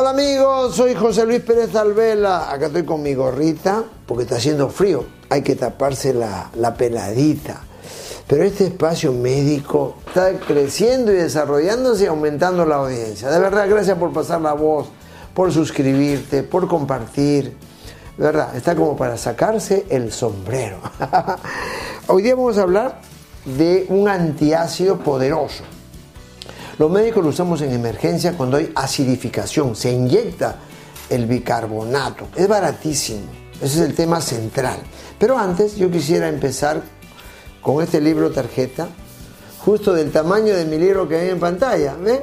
Hola amigos, soy José Luis Pérez Alvela. Acá estoy con mi gorrita porque está haciendo frío. Hay que taparse la, la peladita. Pero este espacio médico está creciendo y desarrollándose y aumentando la audiencia. De verdad, gracias por pasar la voz, por suscribirte, por compartir. De verdad, está como para sacarse el sombrero. Hoy día vamos a hablar de un antiácido poderoso. Los médicos lo usamos en emergencia cuando hay acidificación. Se inyecta el bicarbonato. Es baratísimo. Ese es el tema central. Pero antes yo quisiera empezar con este libro tarjeta, justo del tamaño de mi libro que hay en pantalla. ¿Ven?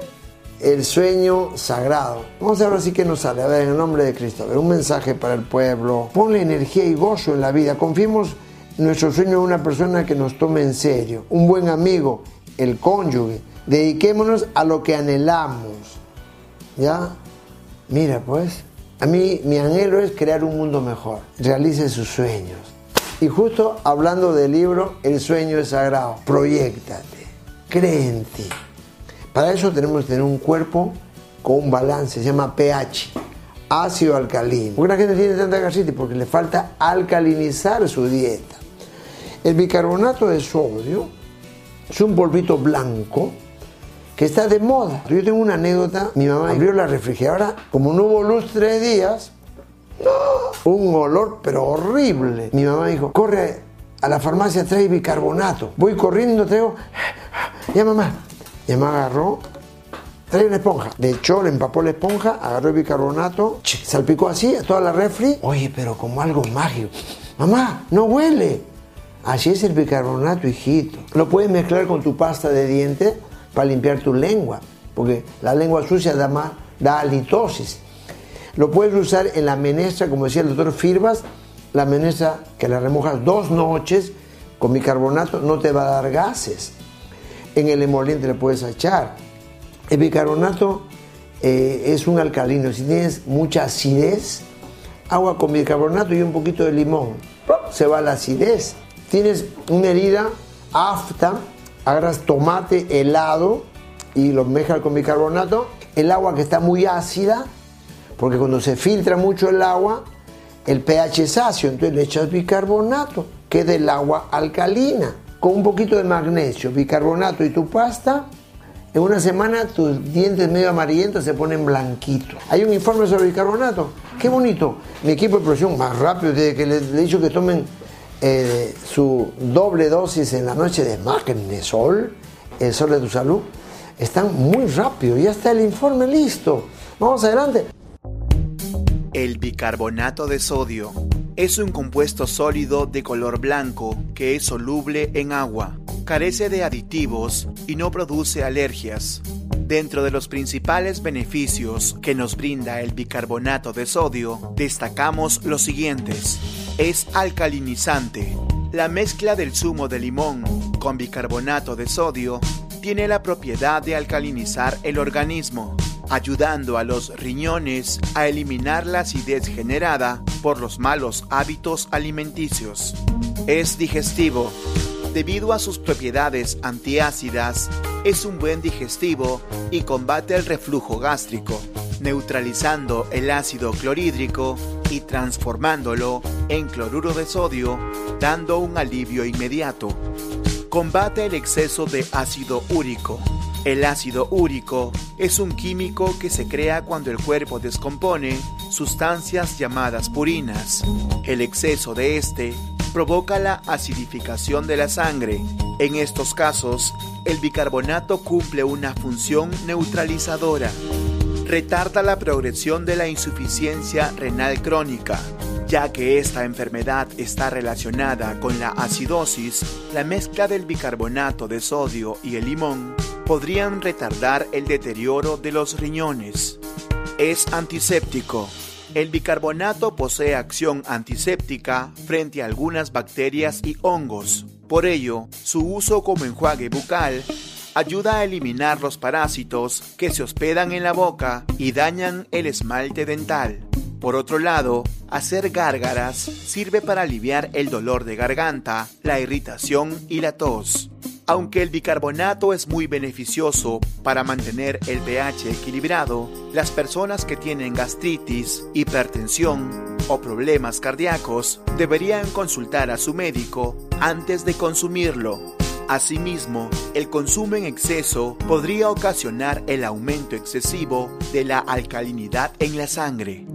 el sueño sagrado. Vamos a ver si que nos sale. A ver, en el nombre de Cristo. A ver, un mensaje para el pueblo. Ponle energía y gozo en la vida. Confiemos nuestro sueño en una persona que nos tome en serio. Un buen amigo, el cónyuge. Dediquémonos a lo que anhelamos. ¿Ya? Mira, pues. A mí mi anhelo es crear un mundo mejor. Realice sus sueños. Y justo hablando del libro, el sueño es sagrado. Proyectate. Cree en ti. Para eso tenemos que tener un cuerpo con un balance, se llama pH, ácido alcalino. ¿Por qué la gente tiene tanta gastritis? Porque le falta alcalinizar su dieta. El bicarbonato de sodio es un polvito blanco que está de moda. Yo tengo una anécdota, mi mamá abrió la refrigeradora, como no hubo luz tres días, un olor pero horrible. Mi mamá dijo, corre a la farmacia, trae bicarbonato. Voy corriendo, traigo, ya mamá, y me agarró, trae una esponja. Le echó, le empapó la esponja, agarró el bicarbonato, salpicó así a toda la refri. Oye, pero como algo mágico. Mamá, no huele. Así es el bicarbonato, hijito. Lo puedes mezclar con tu pasta de dientes para limpiar tu lengua, porque la lengua sucia da, más, da halitosis. Lo puedes usar en la menestra, como decía el doctor Firbas, la menestra que la remojas dos noches con bicarbonato no te va a dar gases en el emoliente le puedes echar. El bicarbonato eh, es un alcalino. Si tienes mucha acidez, agua con bicarbonato y un poquito de limón. Se va la acidez. Tienes una herida afta, agarras tomate helado y lo mezclas con bicarbonato. El agua que está muy ácida, porque cuando se filtra mucho el agua, el pH es ácido, entonces le echas bicarbonato, queda el agua alcalina con un poquito de magnesio, bicarbonato y tu pasta, en una semana tus dientes medio amarillentos se ponen blanquitos. Hay un informe sobre bicarbonato. Qué bonito. Mi equipo de producción, más rápido, desde que les he dicho que tomen eh, su doble dosis en la noche de magnesol, el sol de tu salud, están muy rápido. Ya está el informe listo. Vamos adelante. El bicarbonato de sodio es un compuesto sólido de color blanco que es soluble en agua, carece de aditivos y no produce alergias. Dentro de los principales beneficios que nos brinda el bicarbonato de sodio, destacamos los siguientes. Es alcalinizante. La mezcla del zumo de limón con bicarbonato de sodio tiene la propiedad de alcalinizar el organismo ayudando a los riñones a eliminar la acidez generada por los malos hábitos alimenticios. Es digestivo. Debido a sus propiedades antiácidas, es un buen digestivo y combate el reflujo gástrico, neutralizando el ácido clorhídrico y transformándolo en cloruro de sodio, dando un alivio inmediato. Combate el exceso de ácido úrico el ácido úrico es un químico que se crea cuando el cuerpo descompone sustancias llamadas purinas. El exceso de este provoca la acidificación de la sangre. En estos casos, el bicarbonato cumple una función neutralizadora. Retarda la progresión de la insuficiencia renal crónica. Ya que esta enfermedad está relacionada con la acidosis, la mezcla del bicarbonato de sodio y el limón podrían retardar el deterioro de los riñones. Es antiséptico. El bicarbonato posee acción antiséptica frente a algunas bacterias y hongos. Por ello, su uso como enjuague bucal ayuda a eliminar los parásitos que se hospedan en la boca y dañan el esmalte dental. Por otro lado, hacer gárgaras sirve para aliviar el dolor de garganta, la irritación y la tos. Aunque el bicarbonato es muy beneficioso para mantener el pH equilibrado, las personas que tienen gastritis, hipertensión o problemas cardíacos deberían consultar a su médico antes de consumirlo. Asimismo, el consumo en exceso podría ocasionar el aumento excesivo de la alcalinidad en la sangre.